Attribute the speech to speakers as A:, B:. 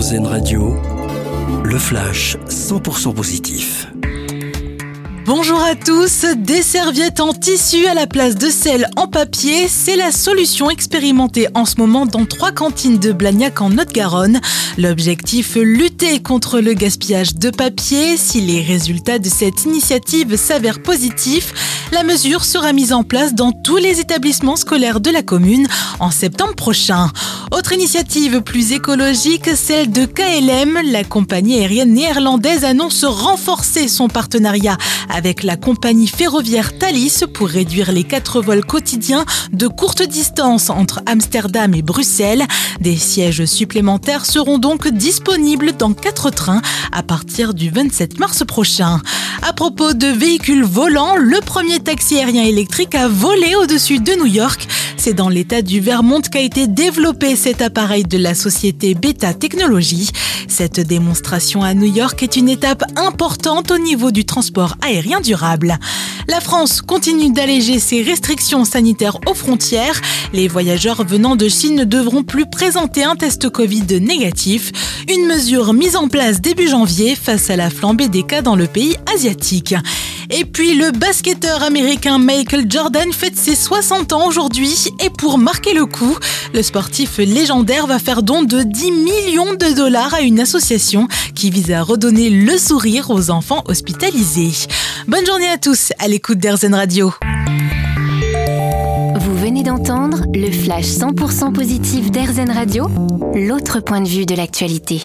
A: Radio, le flash 100% positif.
B: Bonjour à tous, des serviettes en tissu à la place de celles en papier, c'est la solution expérimentée en ce moment dans trois cantines de Blagnac en Haute-Garonne. L'objectif, lutter contre le gaspillage de papier. Si les résultats de cette initiative s'avèrent positifs, la mesure sera mise en place dans tous les établissements scolaires de la commune en septembre prochain. Autre initiative plus écologique, celle de KLM. La compagnie aérienne néerlandaise annonce renforcer son partenariat avec la compagnie ferroviaire Thalys pour réduire les quatre vols quotidiens de courte distance entre Amsterdam et Bruxelles. Des sièges supplémentaires seront donc disponibles dans quatre trains à partir du 27 mars prochain. À propos de véhicules volants, le premier taxi aérien électrique a volé au-dessus de New York. C'est dans l'état du Vermont qu'a été développé cet appareil de la société Beta Technologies. Cette démonstration à New York est une étape importante au niveau du transport aérien durable. La France continue d'alléger ses restrictions sanitaires aux frontières. Les voyageurs venant de Chine ne devront plus présenter un test Covid négatif, une mesure mise en place début janvier face à la flambée des cas dans le pays asiatique. Et puis le basketteur américain Michael Jordan fête ses 60 ans aujourd'hui et pour marquer le coup, le sportif légendaire va faire don de 10 millions de dollars à une association qui vise à redonner le sourire aux enfants hospitalisés. Bonne journée à tous à l'écoute d'Airzen Radio.
C: Vous venez d'entendre le flash 100% positif d'Airzen Radio, l'autre point de vue de l'actualité.